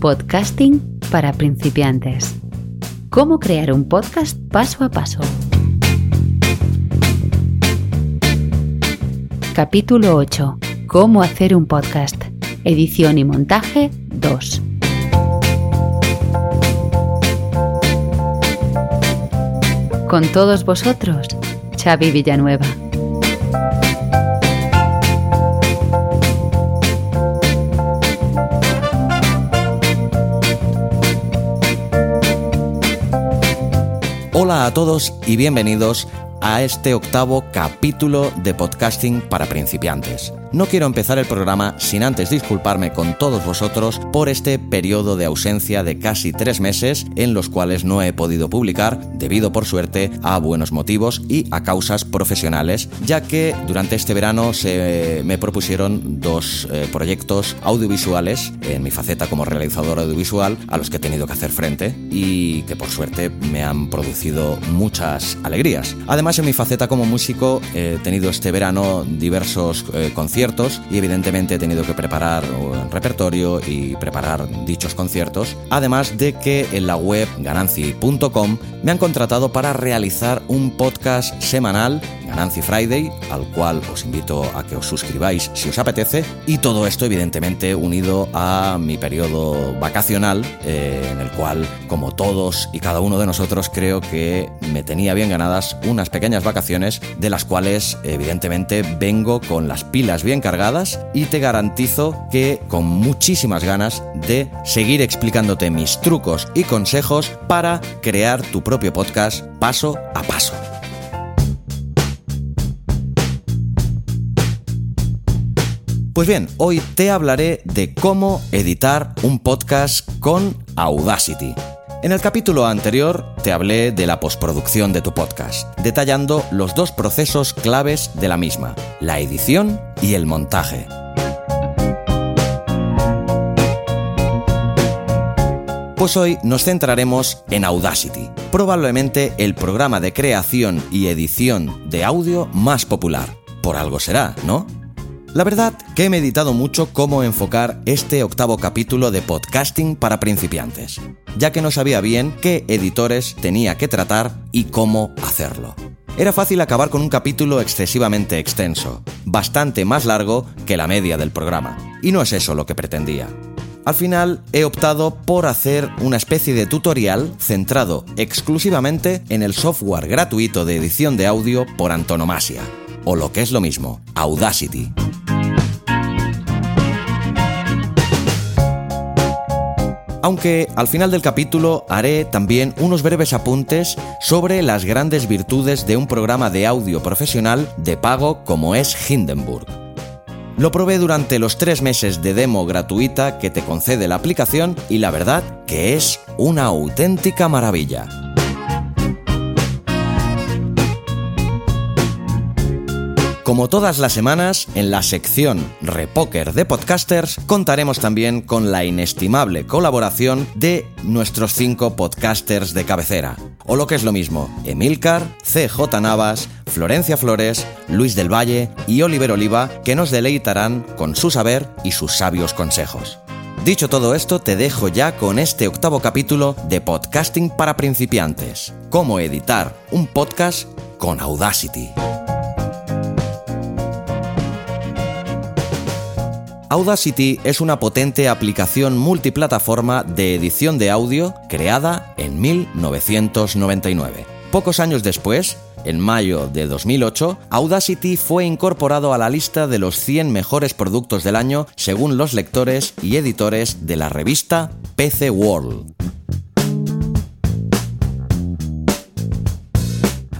Podcasting para principiantes. Cómo crear un podcast paso a paso. Capítulo 8. Cómo hacer un podcast. Edición y montaje 2. Con todos vosotros, Xavi Villanueva. Todos y bienvenidos a este octavo capítulo de podcasting para principiantes. No quiero empezar el programa sin antes disculparme con todos vosotros por este periodo de ausencia de casi tres meses en los cuales no he podido publicar debido por suerte a buenos motivos y a causas profesionales, ya que durante este verano se me propusieron dos eh, proyectos audiovisuales en mi faceta como realizador audiovisual a los que he tenido que hacer frente y que por suerte me han producido muchas alegrías. Además en mi faceta como músico he tenido este verano diversos eh, conciertos y evidentemente he tenido que preparar un repertorio y preparar dichos conciertos, además de que en la web gananci.com me han contratado para realizar un podcast semanal, Gananci Friday, al cual os invito a que os suscribáis si os apetece, y todo esto evidentemente unido a mi periodo vacacional, eh, en el cual, como todos y cada uno de nosotros, creo que me tenía bien ganadas unas pequeñas vacaciones, de las cuales evidentemente vengo con las pilas bien cargadas y te garantizo que con muchísimas ganas de seguir explicándote mis trucos y consejos para crear tu propio podcast paso a paso. Pues bien, hoy te hablaré de cómo editar un podcast con Audacity. En el capítulo anterior te hablé de la postproducción de tu podcast, detallando los dos procesos claves de la misma, la edición y el montaje. Pues hoy nos centraremos en Audacity, probablemente el programa de creación y edición de audio más popular. Por algo será, ¿no? La verdad que he meditado mucho cómo enfocar este octavo capítulo de podcasting para principiantes, ya que no sabía bien qué editores tenía que tratar y cómo hacerlo. Era fácil acabar con un capítulo excesivamente extenso, bastante más largo que la media del programa, y no es eso lo que pretendía. Al final he optado por hacer una especie de tutorial centrado exclusivamente en el software gratuito de edición de audio por antonomasia, o lo que es lo mismo, Audacity. Aunque al final del capítulo haré también unos breves apuntes sobre las grandes virtudes de un programa de audio profesional de pago como es Hindenburg. Lo probé durante los tres meses de demo gratuita que te concede la aplicación y la verdad que es una auténtica maravilla. Como todas las semanas, en la sección Repoker de Podcasters contaremos también con la inestimable colaboración de nuestros cinco podcasters de cabecera. O lo que es lo mismo, Emilcar, CJ Navas, Florencia Flores, Luis del Valle y Oliver Oliva, que nos deleitarán con su saber y sus sabios consejos. Dicho todo esto, te dejo ya con este octavo capítulo de Podcasting para principiantes. Cómo editar un podcast con Audacity. Audacity es una potente aplicación multiplataforma de edición de audio creada en 1999. Pocos años después, en mayo de 2008, Audacity fue incorporado a la lista de los 100 mejores productos del año según los lectores y editores de la revista PC World.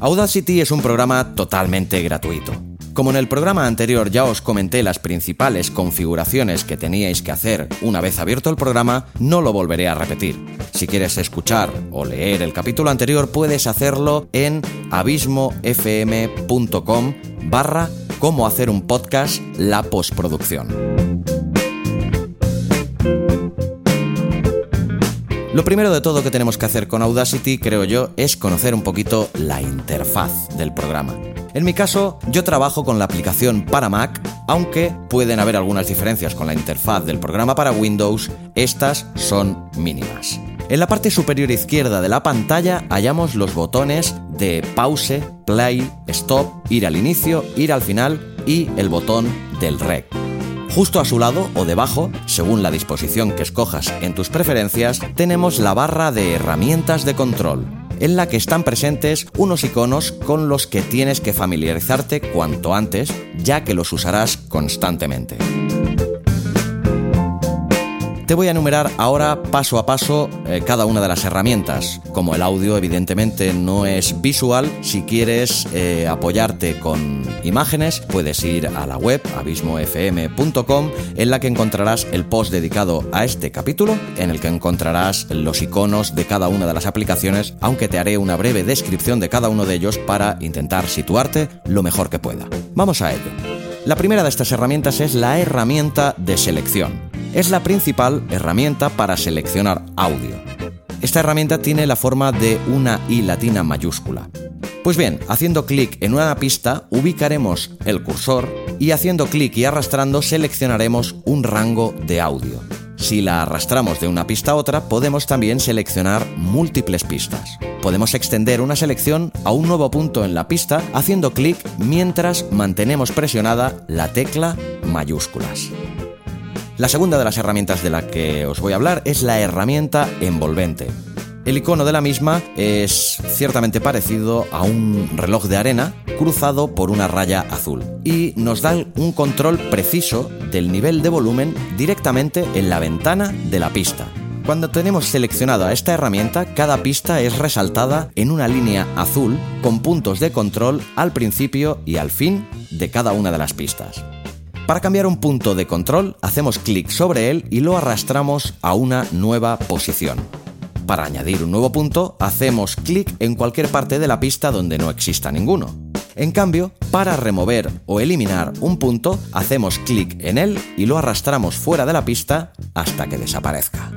Audacity es un programa totalmente gratuito. Como en el programa anterior ya os comenté las principales configuraciones que teníais que hacer una vez abierto el programa, no lo volveré a repetir. Si quieres escuchar o leer el capítulo anterior puedes hacerlo en abismofm.com barra cómo hacer un podcast la postproducción. Lo primero de todo que tenemos que hacer con Audacity, creo yo, es conocer un poquito la interfaz del programa. En mi caso, yo trabajo con la aplicación para Mac, aunque pueden haber algunas diferencias con la interfaz del programa para Windows, estas son mínimas. En la parte superior izquierda de la pantalla hallamos los botones de pause, play, stop, ir al inicio, ir al final y el botón del rec. Justo a su lado o debajo, según la disposición que escojas en tus preferencias, tenemos la barra de herramientas de control, en la que están presentes unos iconos con los que tienes que familiarizarte cuanto antes, ya que los usarás constantemente. Te voy a enumerar ahora paso a paso eh, cada una de las herramientas. Como el audio evidentemente no es visual, si quieres eh, apoyarte con imágenes, puedes ir a la web abismofm.com en la que encontrarás el post dedicado a este capítulo, en el que encontrarás los iconos de cada una de las aplicaciones, aunque te haré una breve descripción de cada uno de ellos para intentar situarte lo mejor que pueda. Vamos a ello. La primera de estas herramientas es la herramienta de selección es la principal herramienta para seleccionar audio. Esta herramienta tiene la forma de una I latina mayúscula. Pues bien, haciendo clic en una pista ubicaremos el cursor y haciendo clic y arrastrando seleccionaremos un rango de audio. Si la arrastramos de una pista a otra, podemos también seleccionar múltiples pistas. Podemos extender una selección a un nuevo punto en la pista haciendo clic mientras mantenemos presionada la tecla mayúsculas. La segunda de las herramientas de la que os voy a hablar es la herramienta envolvente. El icono de la misma es ciertamente parecido a un reloj de arena cruzado por una raya azul y nos da un control preciso del nivel de volumen directamente en la ventana de la pista. Cuando tenemos seleccionada esta herramienta, cada pista es resaltada en una línea azul con puntos de control al principio y al fin de cada una de las pistas. Para cambiar un punto de control, hacemos clic sobre él y lo arrastramos a una nueva posición. Para añadir un nuevo punto, hacemos clic en cualquier parte de la pista donde no exista ninguno. En cambio, para remover o eliminar un punto, hacemos clic en él y lo arrastramos fuera de la pista hasta que desaparezca.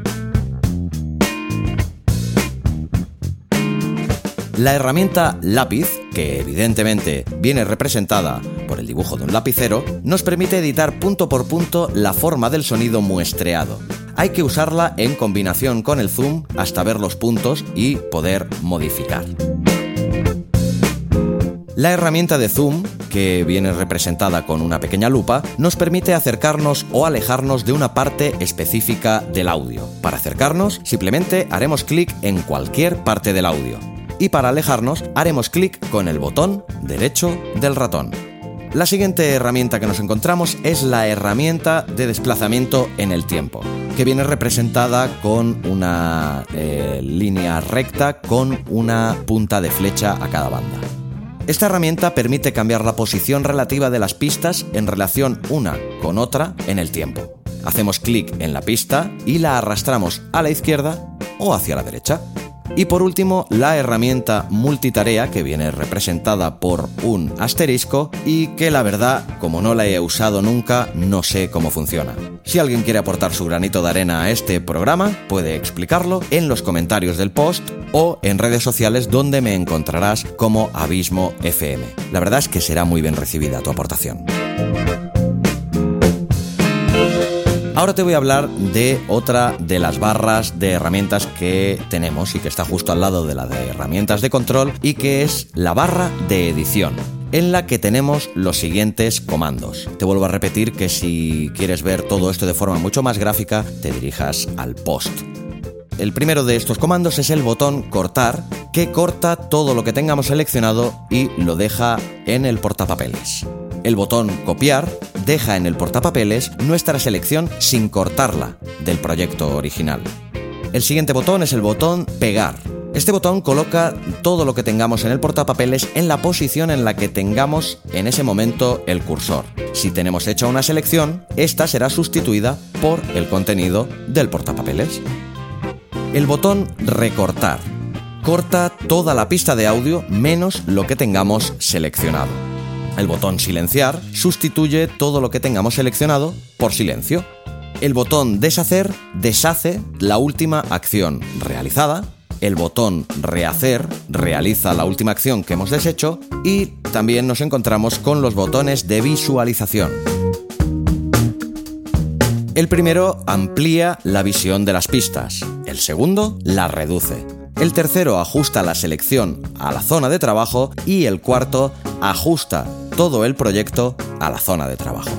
La herramienta lápiz, que evidentemente viene representada por el dibujo de un lapicero, nos permite editar punto por punto la forma del sonido muestreado. Hay que usarla en combinación con el zoom hasta ver los puntos y poder modificar. La herramienta de zoom, que viene representada con una pequeña lupa, nos permite acercarnos o alejarnos de una parte específica del audio. Para acercarnos, simplemente haremos clic en cualquier parte del audio y para alejarnos haremos clic con el botón derecho del ratón. La siguiente herramienta que nos encontramos es la herramienta de desplazamiento en el tiempo, que viene representada con una eh, línea recta con una punta de flecha a cada banda. Esta herramienta permite cambiar la posición relativa de las pistas en relación una con otra en el tiempo. Hacemos clic en la pista y la arrastramos a la izquierda o hacia la derecha. Y por último, la herramienta multitarea que viene representada por un asterisco y que la verdad, como no la he usado nunca, no sé cómo funciona. Si alguien quiere aportar su granito de arena a este programa, puede explicarlo en los comentarios del post o en redes sociales donde me encontrarás como Abismo FM. La verdad es que será muy bien recibida tu aportación. Ahora te voy a hablar de otra de las barras de herramientas que tenemos y que está justo al lado de la de herramientas de control y que es la barra de edición en la que tenemos los siguientes comandos. Te vuelvo a repetir que si quieres ver todo esto de forma mucho más gráfica, te dirijas al post. El primero de estos comandos es el botón cortar, que corta todo lo que tengamos seleccionado y lo deja en el portapapeles. El botón copiar deja en el portapapeles nuestra selección sin cortarla del proyecto original. El siguiente botón es el botón pegar. Este botón coloca todo lo que tengamos en el portapapeles en la posición en la que tengamos en ese momento el cursor. Si tenemos hecha una selección, esta será sustituida por el contenido del portapapeles. El botón recortar corta toda la pista de audio menos lo que tengamos seleccionado. El botón silenciar sustituye todo lo que tengamos seleccionado por silencio. El botón deshacer deshace la última acción realizada el botón Rehacer realiza la última acción que hemos deshecho y también nos encontramos con los botones de visualización. El primero amplía la visión de las pistas, el segundo la reduce. El tercero ajusta la selección a la zona de trabajo y el cuarto ajusta todo el proyecto a la zona de trabajo.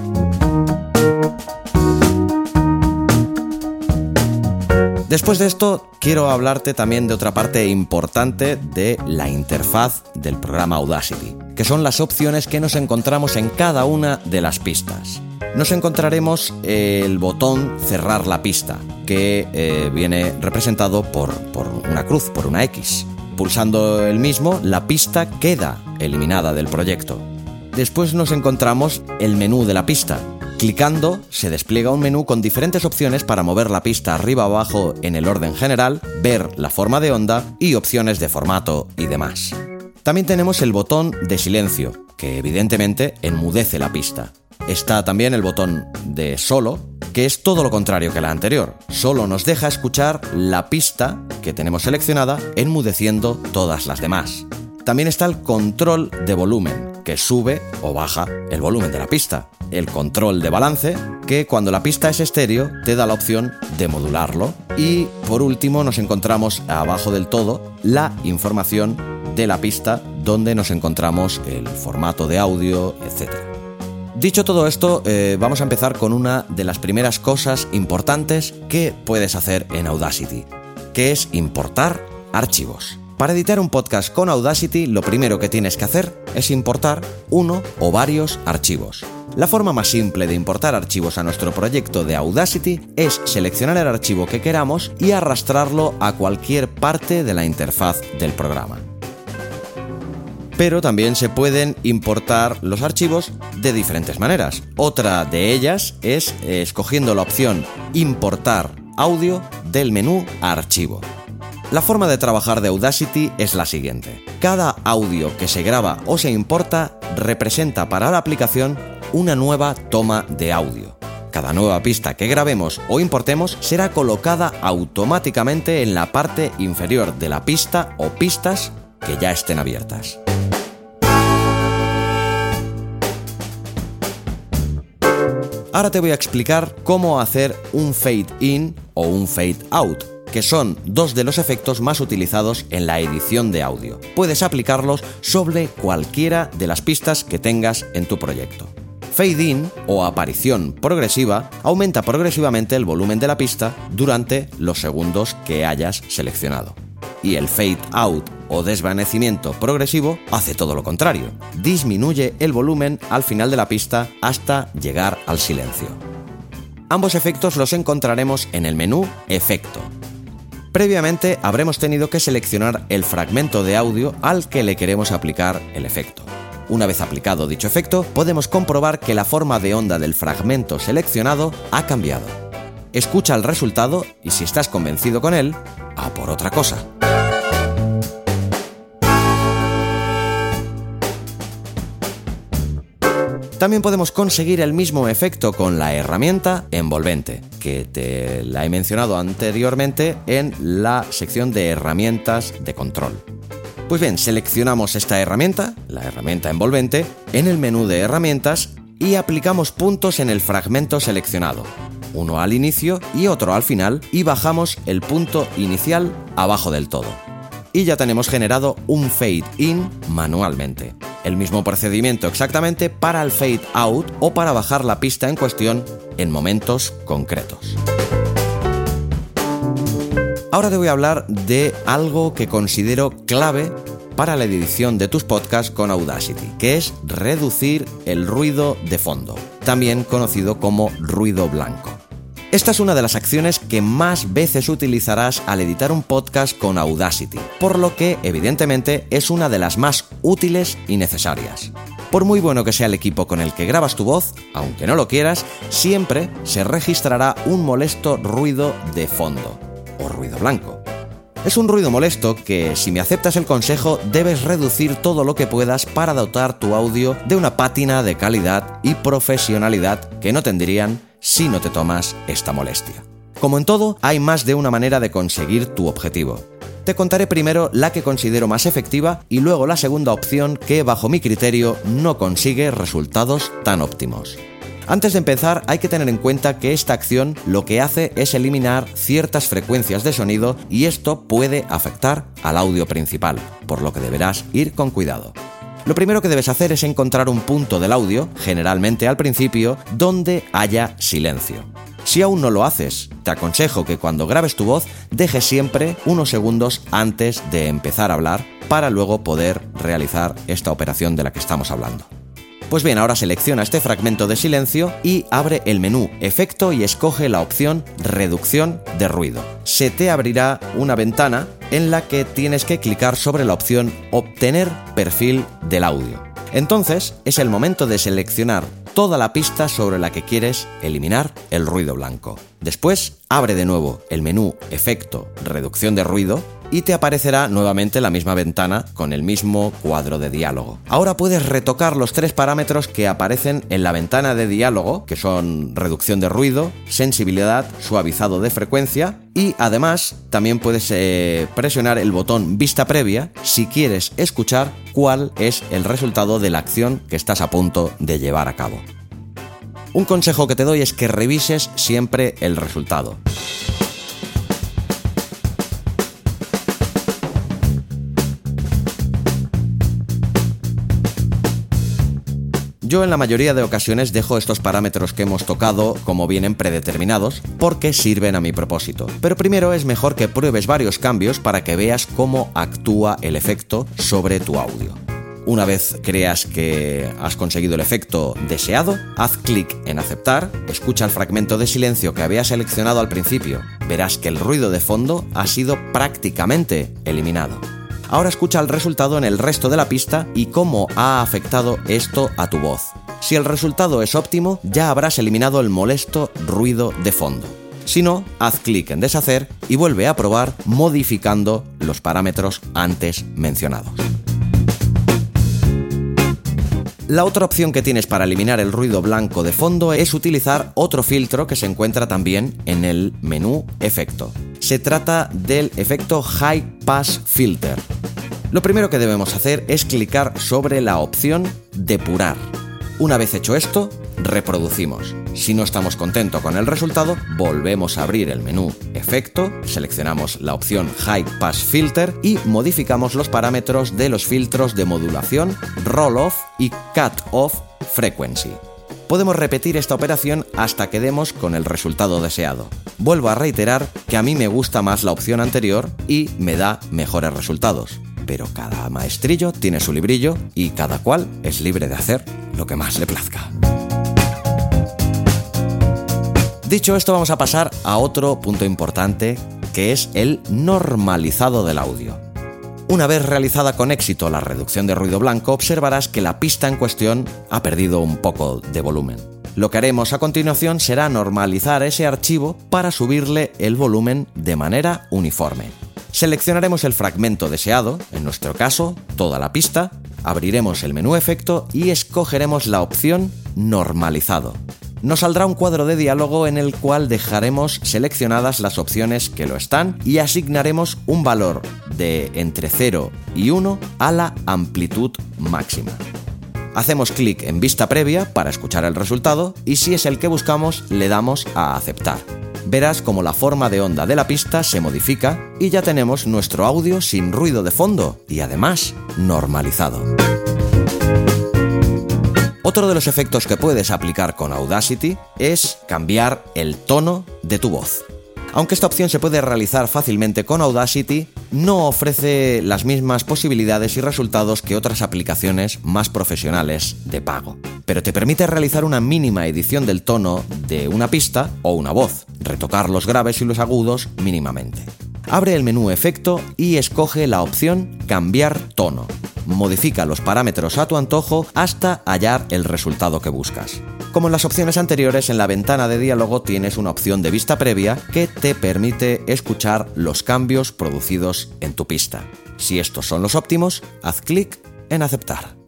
Después de esto, quiero hablarte también de otra parte importante de la interfaz del programa Audacity, que son las opciones que nos encontramos en cada una de las pistas. Nos encontraremos el botón cerrar la pista, que eh, viene representado por, por una cruz, por una X. Pulsando el mismo, la pista queda eliminada del proyecto. Después nos encontramos el menú de la pista, Clicando se despliega un menú con diferentes opciones para mover la pista arriba o abajo en el orden general, ver la forma de onda y opciones de formato y demás. También tenemos el botón de silencio, que evidentemente enmudece la pista. Está también el botón de solo, que es todo lo contrario que la anterior. Solo nos deja escuchar la pista que tenemos seleccionada, enmudeciendo todas las demás. También está el control de volumen, que sube o baja el volumen de la pista el control de balance, que cuando la pista es estéreo te da la opción de modularlo. Y por último nos encontramos abajo del todo la información de la pista donde nos encontramos el formato de audio, etc. Dicho todo esto, eh, vamos a empezar con una de las primeras cosas importantes que puedes hacer en Audacity, que es importar archivos. Para editar un podcast con Audacity, lo primero que tienes que hacer es importar uno o varios archivos. La forma más simple de importar archivos a nuestro proyecto de Audacity es seleccionar el archivo que queramos y arrastrarlo a cualquier parte de la interfaz del programa. Pero también se pueden importar los archivos de diferentes maneras. Otra de ellas es escogiendo la opción Importar audio del menú Archivo. La forma de trabajar de Audacity es la siguiente. Cada audio que se graba o se importa representa para la aplicación una nueva toma de audio. Cada nueva pista que grabemos o importemos será colocada automáticamente en la parte inferior de la pista o pistas que ya estén abiertas. Ahora te voy a explicar cómo hacer un fade in o un fade out, que son dos de los efectos más utilizados en la edición de audio. Puedes aplicarlos sobre cualquiera de las pistas que tengas en tu proyecto. Fade in o aparición progresiva aumenta progresivamente el volumen de la pista durante los segundos que hayas seleccionado. Y el fade out o desvanecimiento progresivo hace todo lo contrario. Disminuye el volumen al final de la pista hasta llegar al silencio. Ambos efectos los encontraremos en el menú Efecto. Previamente habremos tenido que seleccionar el fragmento de audio al que le queremos aplicar el efecto. Una vez aplicado dicho efecto, podemos comprobar que la forma de onda del fragmento seleccionado ha cambiado. Escucha el resultado y si estás convencido con él, a por otra cosa. También podemos conseguir el mismo efecto con la herramienta envolvente, que te la he mencionado anteriormente en la sección de herramientas de control. Pues bien, seleccionamos esta herramienta, la herramienta envolvente, en el menú de herramientas y aplicamos puntos en el fragmento seleccionado, uno al inicio y otro al final, y bajamos el punto inicial abajo del todo. Y ya tenemos generado un fade in manualmente. El mismo procedimiento exactamente para el fade out o para bajar la pista en cuestión en momentos concretos. Ahora te voy a hablar de algo que considero clave para la edición de tus podcasts con Audacity, que es reducir el ruido de fondo, también conocido como ruido blanco. Esta es una de las acciones que más veces utilizarás al editar un podcast con Audacity, por lo que evidentemente es una de las más útiles y necesarias. Por muy bueno que sea el equipo con el que grabas tu voz, aunque no lo quieras, siempre se registrará un molesto ruido de fondo o ruido blanco. Es un ruido molesto que, si me aceptas el consejo, debes reducir todo lo que puedas para dotar tu audio de una pátina de calidad y profesionalidad que no tendrían si no te tomas esta molestia. Como en todo, hay más de una manera de conseguir tu objetivo. Te contaré primero la que considero más efectiva y luego la segunda opción que bajo mi criterio no consigue resultados tan óptimos. Antes de empezar hay que tener en cuenta que esta acción lo que hace es eliminar ciertas frecuencias de sonido y esto puede afectar al audio principal, por lo que deberás ir con cuidado. Lo primero que debes hacer es encontrar un punto del audio, generalmente al principio, donde haya silencio. Si aún no lo haces, te aconsejo que cuando grabes tu voz dejes siempre unos segundos antes de empezar a hablar para luego poder realizar esta operación de la que estamos hablando. Pues bien, ahora selecciona este fragmento de silencio y abre el menú Efecto y escoge la opción Reducción de ruido. Se te abrirá una ventana en la que tienes que clicar sobre la opción Obtener perfil del audio. Entonces es el momento de seleccionar toda la pista sobre la que quieres eliminar el ruido blanco. Después, abre de nuevo el menú Efecto, Reducción de ruido y te aparecerá nuevamente la misma ventana con el mismo cuadro de diálogo. Ahora puedes retocar los tres parámetros que aparecen en la ventana de diálogo, que son reducción de ruido, sensibilidad, suavizado de frecuencia y además también puedes eh, presionar el botón vista previa si quieres escuchar cuál es el resultado de la acción que estás a punto de llevar a cabo. Un consejo que te doy es que revises siempre el resultado. Yo en la mayoría de ocasiones dejo estos parámetros que hemos tocado como vienen predeterminados porque sirven a mi propósito. Pero primero es mejor que pruebes varios cambios para que veas cómo actúa el efecto sobre tu audio. Una vez creas que has conseguido el efecto deseado, haz clic en aceptar, escucha el fragmento de silencio que había seleccionado al principio. Verás que el ruido de fondo ha sido prácticamente eliminado. Ahora escucha el resultado en el resto de la pista y cómo ha afectado esto a tu voz. Si el resultado es óptimo, ya habrás eliminado el molesto ruido de fondo. Si no, haz clic en deshacer y vuelve a probar modificando los parámetros antes mencionados. La otra opción que tienes para eliminar el ruido blanco de fondo es utilizar otro filtro que se encuentra también en el menú Efecto. Se trata del efecto High Pass Filter. Lo primero que debemos hacer es clicar sobre la opción Depurar. Una vez hecho esto, reproducimos. Si no estamos contentos con el resultado, volvemos a abrir el menú Efecto, seleccionamos la opción High Pass Filter y modificamos los parámetros de los filtros de modulación, Roll Off y Cut Off Frequency podemos repetir esta operación hasta que demos con el resultado deseado. Vuelvo a reiterar que a mí me gusta más la opción anterior y me da mejores resultados. Pero cada maestrillo tiene su librillo y cada cual es libre de hacer lo que más le plazca. Dicho esto, vamos a pasar a otro punto importante que es el normalizado del audio. Una vez realizada con éxito la reducción de ruido blanco, observarás que la pista en cuestión ha perdido un poco de volumen. Lo que haremos a continuación será normalizar ese archivo para subirle el volumen de manera uniforme. Seleccionaremos el fragmento deseado, en nuestro caso, toda la pista, abriremos el menú efecto y escogeremos la opción normalizado nos saldrá un cuadro de diálogo en el cual dejaremos seleccionadas las opciones que lo están y asignaremos un valor de entre 0 y 1 a la amplitud máxima. Hacemos clic en vista previa para escuchar el resultado y si es el que buscamos le damos a aceptar. Verás como la forma de onda de la pista se modifica y ya tenemos nuestro audio sin ruido de fondo y además normalizado. Otro de los efectos que puedes aplicar con Audacity es cambiar el tono de tu voz. Aunque esta opción se puede realizar fácilmente con Audacity, no ofrece las mismas posibilidades y resultados que otras aplicaciones más profesionales de pago. Pero te permite realizar una mínima edición del tono de una pista o una voz, retocar los graves y los agudos mínimamente. Abre el menú Efecto y escoge la opción Cambiar tono modifica los parámetros a tu antojo hasta hallar el resultado que buscas. Como en las opciones anteriores, en la ventana de diálogo tienes una opción de vista previa que te permite escuchar los cambios producidos en tu pista. Si estos son los óptimos, haz clic en aceptar.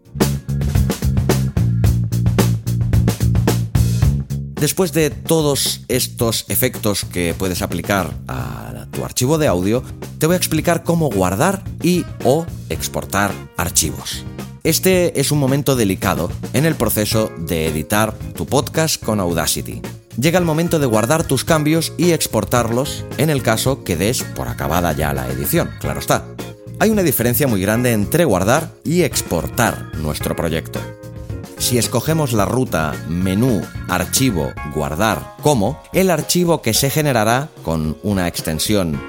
Después de todos estos efectos que puedes aplicar a tu archivo de audio, te voy a explicar cómo guardar y o exportar archivos. Este es un momento delicado en el proceso de editar tu podcast con Audacity. Llega el momento de guardar tus cambios y exportarlos en el caso que des por acabada ya la edición, claro está. Hay una diferencia muy grande entre guardar y exportar nuestro proyecto. Si escogemos la ruta menú, archivo, guardar como, el archivo que se generará con una extensión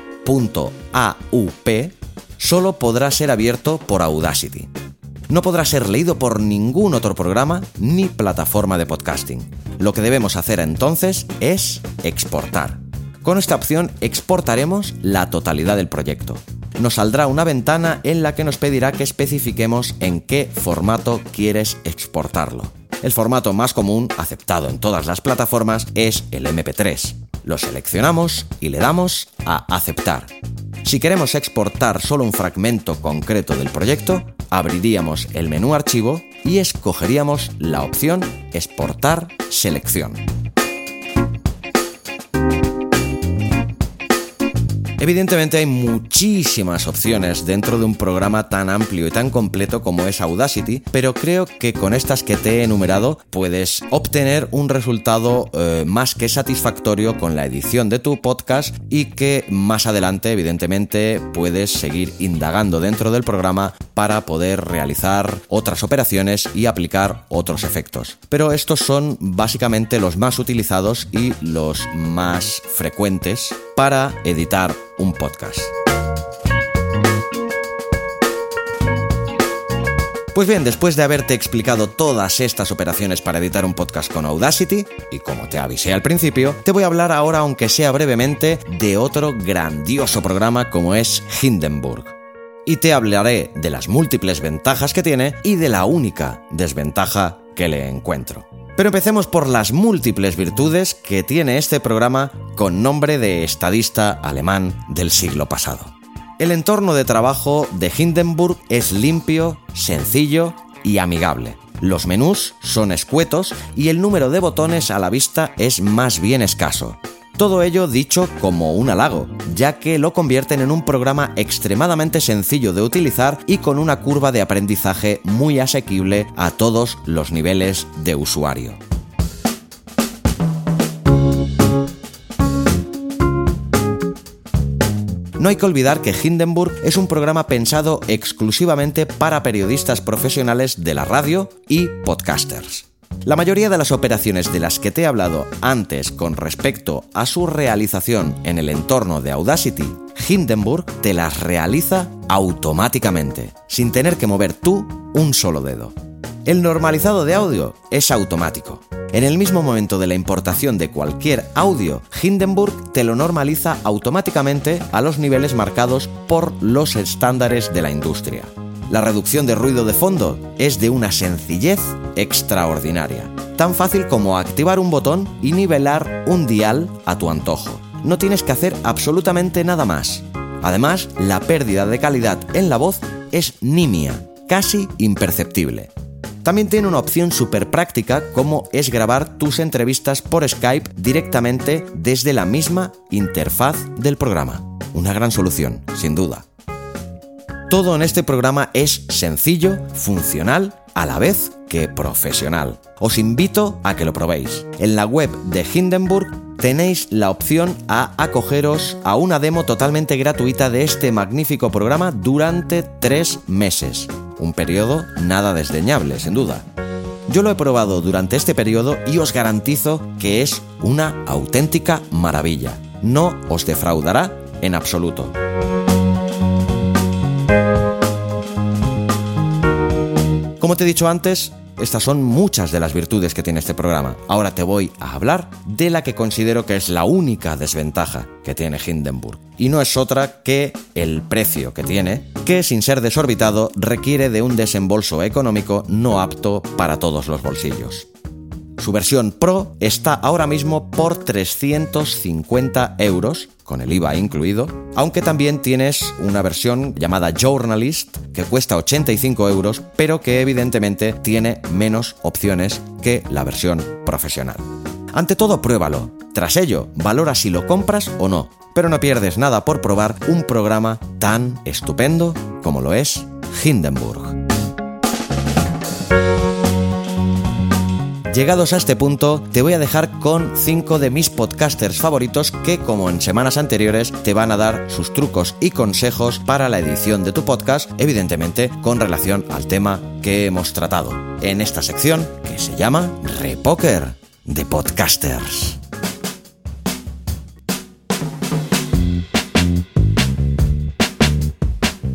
.aup solo podrá ser abierto por Audacity. No podrá ser leído por ningún otro programa ni plataforma de podcasting. Lo que debemos hacer entonces es exportar. Con esta opción exportaremos la totalidad del proyecto nos saldrá una ventana en la que nos pedirá que especifiquemos en qué formato quieres exportarlo. El formato más común, aceptado en todas las plataformas, es el MP3. Lo seleccionamos y le damos a aceptar. Si queremos exportar solo un fragmento concreto del proyecto, abriríamos el menú archivo y escogeríamos la opción exportar selección. Evidentemente hay muchísimas opciones dentro de un programa tan amplio y tan completo como es Audacity, pero creo que con estas que te he enumerado puedes obtener un resultado eh, más que satisfactorio con la edición de tu podcast y que más adelante evidentemente puedes seguir indagando dentro del programa para poder realizar otras operaciones y aplicar otros efectos. Pero estos son básicamente los más utilizados y los más frecuentes para editar un podcast. Pues bien, después de haberte explicado todas estas operaciones para editar un podcast con Audacity, y como te avisé al principio, te voy a hablar ahora, aunque sea brevemente, de otro grandioso programa como es Hindenburg. Y te hablaré de las múltiples ventajas que tiene y de la única desventaja que le encuentro. Pero empecemos por las múltiples virtudes que tiene este programa con nombre de estadista alemán del siglo pasado. El entorno de trabajo de Hindenburg es limpio, sencillo y amigable. Los menús son escuetos y el número de botones a la vista es más bien escaso. Todo ello dicho como un halago, ya que lo convierten en un programa extremadamente sencillo de utilizar y con una curva de aprendizaje muy asequible a todos los niveles de usuario. No hay que olvidar que Hindenburg es un programa pensado exclusivamente para periodistas profesionales de la radio y podcasters. La mayoría de las operaciones de las que te he hablado antes con respecto a su realización en el entorno de Audacity, Hindenburg te las realiza automáticamente, sin tener que mover tú un solo dedo. El normalizado de audio es automático. En el mismo momento de la importación de cualquier audio, Hindenburg te lo normaliza automáticamente a los niveles marcados por los estándares de la industria. La reducción de ruido de fondo es de una sencillez extraordinaria. Tan fácil como activar un botón y nivelar un dial a tu antojo. No tienes que hacer absolutamente nada más. Además, la pérdida de calidad en la voz es nimia, casi imperceptible. También tiene una opción súper práctica como es grabar tus entrevistas por Skype directamente desde la misma interfaz del programa. Una gran solución, sin duda. Todo en este programa es sencillo, funcional, a la vez que profesional. Os invito a que lo probéis. En la web de Hindenburg tenéis la opción a acogeros a una demo totalmente gratuita de este magnífico programa durante tres meses. Un periodo nada desdeñable, sin duda. Yo lo he probado durante este periodo y os garantizo que es una auténtica maravilla. No os defraudará en absoluto. Como te he dicho antes, estas son muchas de las virtudes que tiene este programa. Ahora te voy a hablar de la que considero que es la única desventaja que tiene Hindenburg. Y no es otra que el precio que tiene, que sin ser desorbitado requiere de un desembolso económico no apto para todos los bolsillos. Su versión Pro está ahora mismo por 350 euros, con el IVA incluido, aunque también tienes una versión llamada Journalist que cuesta 85 euros, pero que evidentemente tiene menos opciones que la versión profesional. Ante todo, pruébalo. Tras ello, valora si lo compras o no. pero no pierdes nada por probar un programa tan estupendo como lo es Hindenburg. Llegados a este punto, te voy a dejar con 5 de mis podcasters favoritos que, como en semanas anteriores, te van a dar sus trucos y consejos para la edición de tu podcast, evidentemente con relación al tema que hemos tratado en esta sección que se llama Repoker de Podcasters.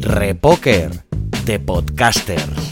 Repoker de Podcasters.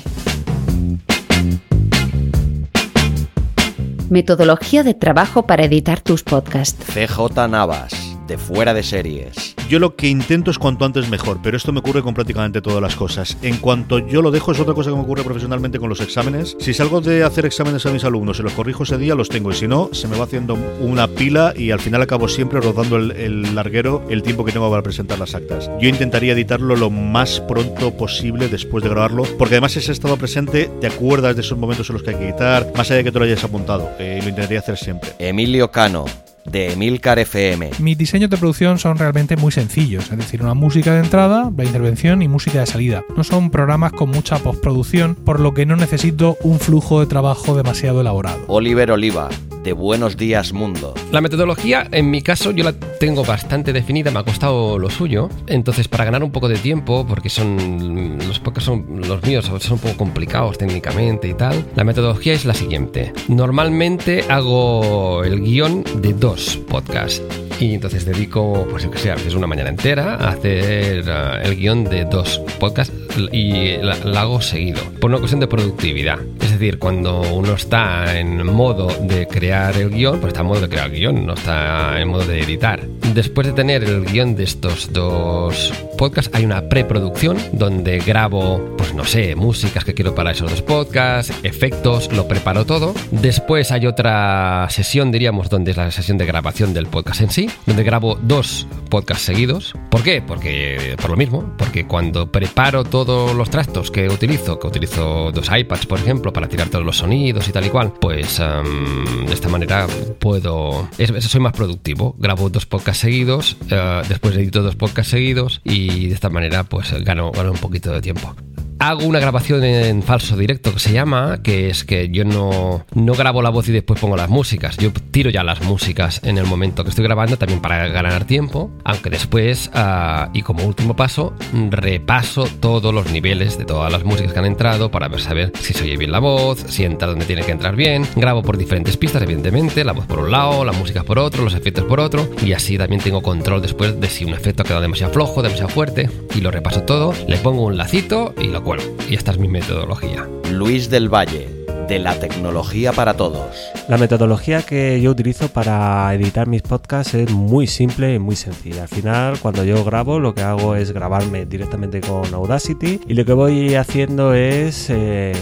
Metodología de trabajo para editar tus podcasts. CJ Navas, de Fuera de Series. Yo lo que intento es cuanto antes mejor, pero esto me ocurre con prácticamente todas las cosas. En cuanto yo lo dejo, es otra cosa que me ocurre profesionalmente con los exámenes. Si salgo de hacer exámenes a mis alumnos y los corrijo ese día, los tengo. Y si no, se me va haciendo una pila y al final acabo siempre rodando el, larguero el tiempo que tengo para presentar las actas. Yo intentaría editarlo lo más pronto posible después de grabarlo, porque además ese estado presente te acuerdas de esos momentos en los que hay que editar, más allá de que te lo hayas apuntado. Eh, lo intentaría hacer siempre. Emilio Cano, de Emilcar FM. Mis diseños de producción son realmente muy sencillos, es decir, una música de entrada, la intervención y música de salida. No son programas con mucha postproducción, por lo que no necesito un flujo de trabajo demasiado elaborado. Oliver Oliva, de Buenos Días Mundo. La metodología, en mi caso, yo la tengo bastante definida, me ha costado lo suyo. Entonces, para ganar un poco de tiempo, porque son los podcasts son los míos, son un poco complicados técnicamente y tal, la metodología es la siguiente. Normalmente hago el guion de dos podcasts. Y entonces dedico, pues yo que sé, a veces una mañana entera a hacer uh, el guion de dos podcasts y la, hago seguido, por una cuestión de productividad. Es decir, cuando uno está en modo de crear el guion, pues está en modo de crear el guion, no está en modo de editar. Después de tener el guion de estos dos podcasts, hay una preproducción donde grabo, pues no sé, músicas que quiero para esos dos podcasts, efectos, lo preparo todo. Después hay otra sesión, diríamos, donde es la sesión de grabación del podcast en sí donde grabo dos podcasts seguidos. ¿Por qué? Porque por lo mismo, porque cuando preparo todos los trastos que utilizo, que utilizo dos iPads, por ejemplo, para tirar todos los sonidos y tal y cual, pues um, de esta manera puedo, es, soy más productivo. Grabo dos podcasts seguidos, uh, después edito dos podcasts seguidos y de esta manera pues gano, gano un poquito de tiempo hago una grabación en falso directo que se llama, que es que yo no, no grabo la voz y después pongo las músicas. Yo tiro ya las músicas en el momento que estoy grabando también para ganar tiempo, aunque después, uh, y como último paso, repaso todos los niveles de todas las músicas que han entrado para ver saber si se oye bien la voz, si entra donde tiene que entrar bien. Grabo por diferentes pistas, evidentemente, la voz por un lado, la música por otro, los efectos por otro, y así también tengo control después de si un efecto ha quedado demasiado flojo, demasiado fuerte, y lo repaso todo, le pongo un lacito y lo bueno, y esta es mi metodología. Luis del Valle, de la tecnología para todos. La metodología que yo utilizo para editar mis podcasts es muy simple y muy sencilla. Al final, cuando yo grabo, lo que hago es grabarme directamente con Audacity y lo que voy haciendo es eh,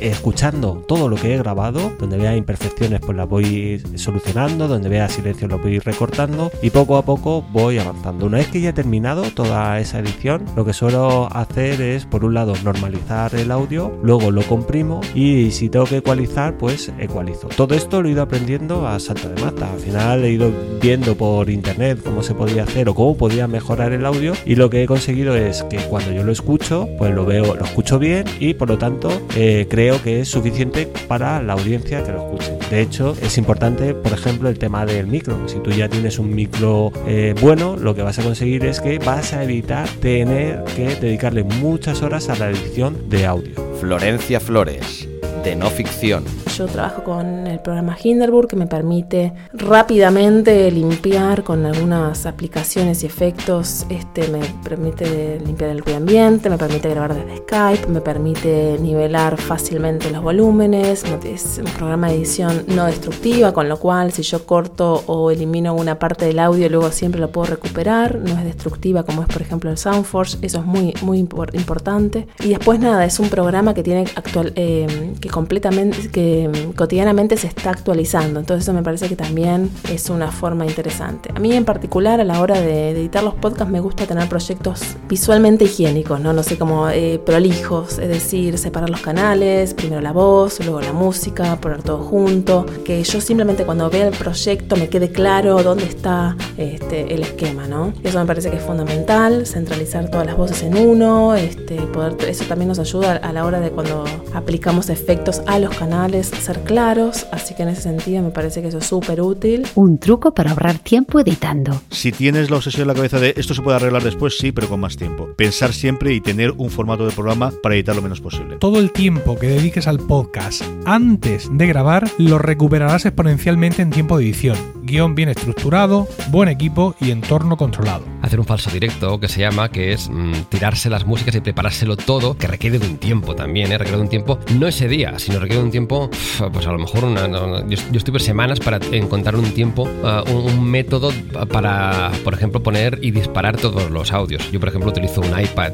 escuchando todo lo que he grabado, donde vea imperfecciones pues las voy solucionando, donde vea silencios lo voy recortando y poco a poco voy avanzando. Una vez que ya he terminado toda esa edición, lo que suelo hacer es, por un lado, normalizar el audio, luego lo comprimo y si tengo que ecualizar, pues ecualizo. Todo esto lo he ido aprendiendo a salto de mata. Al final he ido viendo por internet cómo se podía hacer o cómo podía mejorar el audio y lo que he conseguido es que cuando yo lo escucho, pues lo veo, lo escucho bien y por lo tanto eh, creo que es suficiente para la audiencia que lo escuche. De hecho, es importante, por ejemplo, el tema del micro. Si tú ya tienes un micro eh, bueno, lo que vas a conseguir es que vas a evitar tener que dedicarle muchas horas a la edición de audio. Florencia Flores de no ficción. Yo trabajo con el programa Hinderburg que me permite rápidamente limpiar con algunas aplicaciones y efectos. Este me permite limpiar el ruido ambiente, me permite grabar desde Skype, me permite nivelar fácilmente los volúmenes. Es un programa de edición no destructiva, con lo cual si yo corto o elimino una parte del audio, luego siempre lo puedo recuperar. No es destructiva como es por ejemplo el Soundforce. Eso es muy, muy importante. Y después nada, es un programa que tiene actual, eh, que completamente, que cotidianamente se está actualizando. Entonces eso me parece que también es una forma interesante. A mí en particular a la hora de editar los podcasts me gusta tener proyectos visualmente higiénicos, no, no sé, como eh, prolijos, es decir, separar los canales, primero la voz, luego la música, poner todo junto, que yo simplemente cuando vea el proyecto me quede claro dónde está este, el esquema, ¿no? Eso me parece que es fundamental, centralizar todas las voces en uno, este, poder, eso también nos ayuda a la hora de cuando aplicamos efectos a los canales, ser claros, así que en ese sentido me parece que eso es súper útil. Un truco para ahorrar tiempo editando. Si tienes la obsesión en la cabeza de esto se puede arreglar después, sí, pero con más tiempo. Pensar siempre y tener un formato de programa para editar lo menos posible. Todo el tiempo que dediques al podcast antes de grabar lo recuperarás exponencialmente en tiempo de edición. Guión bien estructurado, buen equipo y entorno controlado. Hacer un falso directo que se llama, que es mm, tirarse las músicas y preparárselo todo, que requiere de un tiempo también, ¿eh? requiere de un tiempo, no ese día, sino requiere de un tiempo, pues a lo mejor una, no, yo, yo, estuve semanas para encontrar un tiempo, uh, un, método para, por ejemplo, poner y disparar todos los audios. Yo, por ejemplo, utilizo un iPad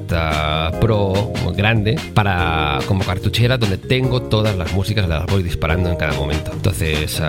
uh, Pro grande para como cartuchera donde tengo todas las músicas, las voy disparando en cada momento. Entonces,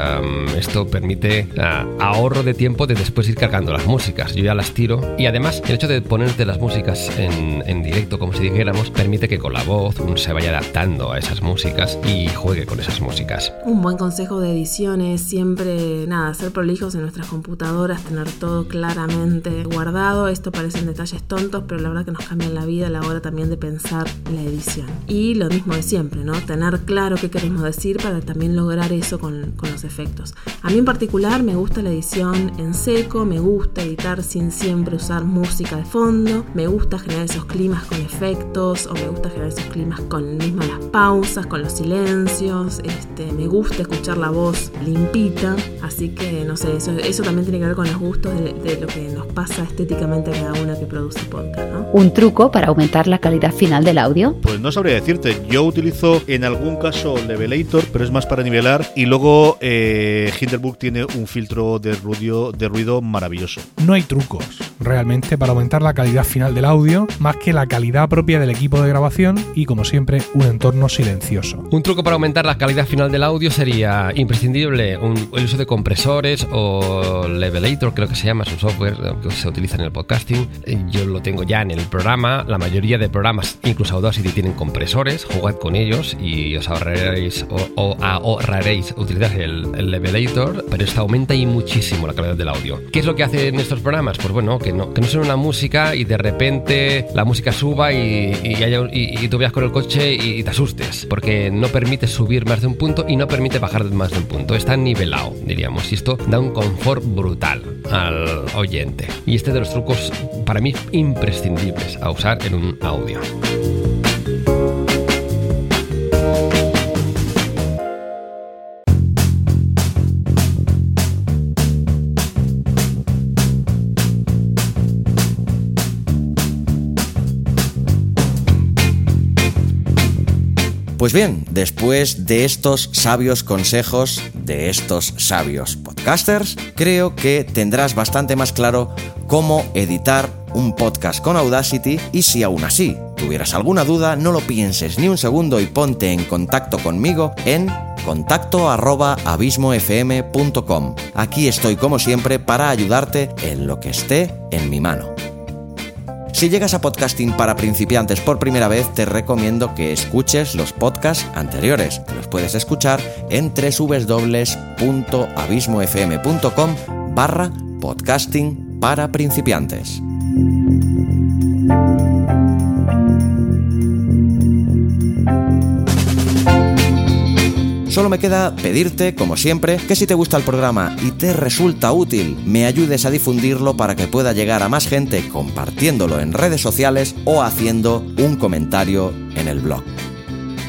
esto permite uh, ahorro de tiempo de después ir cargando las músicas. Yo ya las tiro y además el hecho de ponerte las músicas en, en directo, como si dijéramos, permite que con la voz uno se vaya adaptando a esas músicas y juegue con esas músicas. Un buen consejo de edición es siempre, nada, ser prolijos en nuestras computadoras, tener todo claramente guardado. Esto parecen detalles tontos, pero la verdad que nos cambian la vida a la hora también de pensar la edición. Y lo mismo de siempre, ¿no? Tener claro qué queremos decir para también lograr eso con, con los efectos. A mí en particular me gusta la edición en seco, me gusta editar sin siempre usar música de fondo, me gusta generar esos climas con efectos o me gusta generar esos climas con mismo las pausas, con los silencios, este, me gusta escuchar la voz limpita, así que no sé, eso, eso también tiene que ver con los gustos de, de, lo que nos pasa estéticamente a cada una que produce podcast, ¿no? ¿Un truco para aumentar la calidad final del audio? Pues no sabría decirte, yo utilizo en algún caso Levelator, pero es más para nivelar, y luego eh, Hinderburg tiene un filtro de ruido, de ruido maravilloso. No hay trucos realmente para aumentar la calidad final del audio, más que la calidad propia del equipo de grabación y como siempre un entorno silencioso. Un truco para aumentar la calidad final del audio sería imprescindible el uso de compresores o Levelator, creo que se llama, es un software que se utiliza en el podcasting. Yo lo tengo ya en el programa, la mayoría de programas, incluso Audacity, tienen compresores, jugad con ellos y os ahorraréis, o, ahorraréis utilizar el, el Levelator, pero esto aumenta y muchísimo la calidad del audio. ¿Qué es lo que hacen estos programas? Pues bueno, que no, que una música y de repente la música suba y, y tú veas con el coche y, te asustes, porque no permite subir más de un punto y no permite bajar más de un punto. Está nivelado, diríamos, y esto da un confort brutal al oyente. Y este de los trucos para mí imprescindibles a usar en un audio. Pues bien, después de estos sabios consejos de estos sabios podcasters, creo que tendrás bastante más claro cómo editar un podcast con Audacity y si aún así tuvieras alguna duda, no lo pienses ni un segundo y ponte en contacto conmigo en contacto arroba abismofm.com. Aquí estoy como siempre para ayudarte en lo que esté en mi mano. Si llegas a podcasting para principiantes por primera vez, te recomiendo que escuches los podcasts anteriores. Los puedes escuchar en www.abismofm.com barra podcasting para principiantes. Solo me queda pedirte, como siempre, que si te gusta el programa y te resulta útil, me ayudes a difundirlo para que pueda llegar a más gente compartiéndolo en redes sociales o haciendo un comentario en el blog.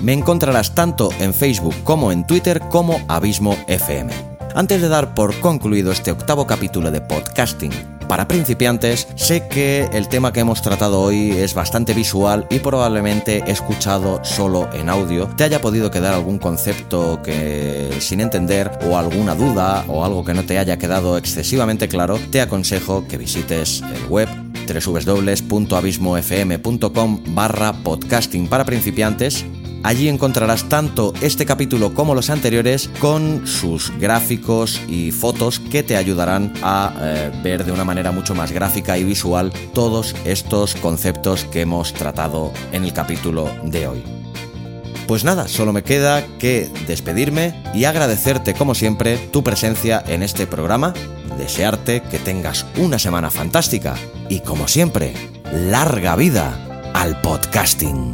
Me encontrarás tanto en Facebook como en Twitter como Abismo FM. Antes de dar por concluido este octavo capítulo de podcasting para principiantes, sé que el tema que hemos tratado hoy es bastante visual y probablemente escuchado solo en audio. Te haya podido quedar algún concepto que sin entender o alguna duda o algo que no te haya quedado excesivamente claro, te aconsejo que visites el web www.abismofm.com barra podcasting para principiantes Allí encontrarás tanto este capítulo como los anteriores con sus gráficos y fotos que te ayudarán a eh, ver de una manera mucho más gráfica y visual todos estos conceptos que hemos tratado en el capítulo de hoy. Pues nada, solo me queda que despedirme y agradecerte como siempre tu presencia en este programa, desearte que tengas una semana fantástica y como siempre, larga vida al podcasting.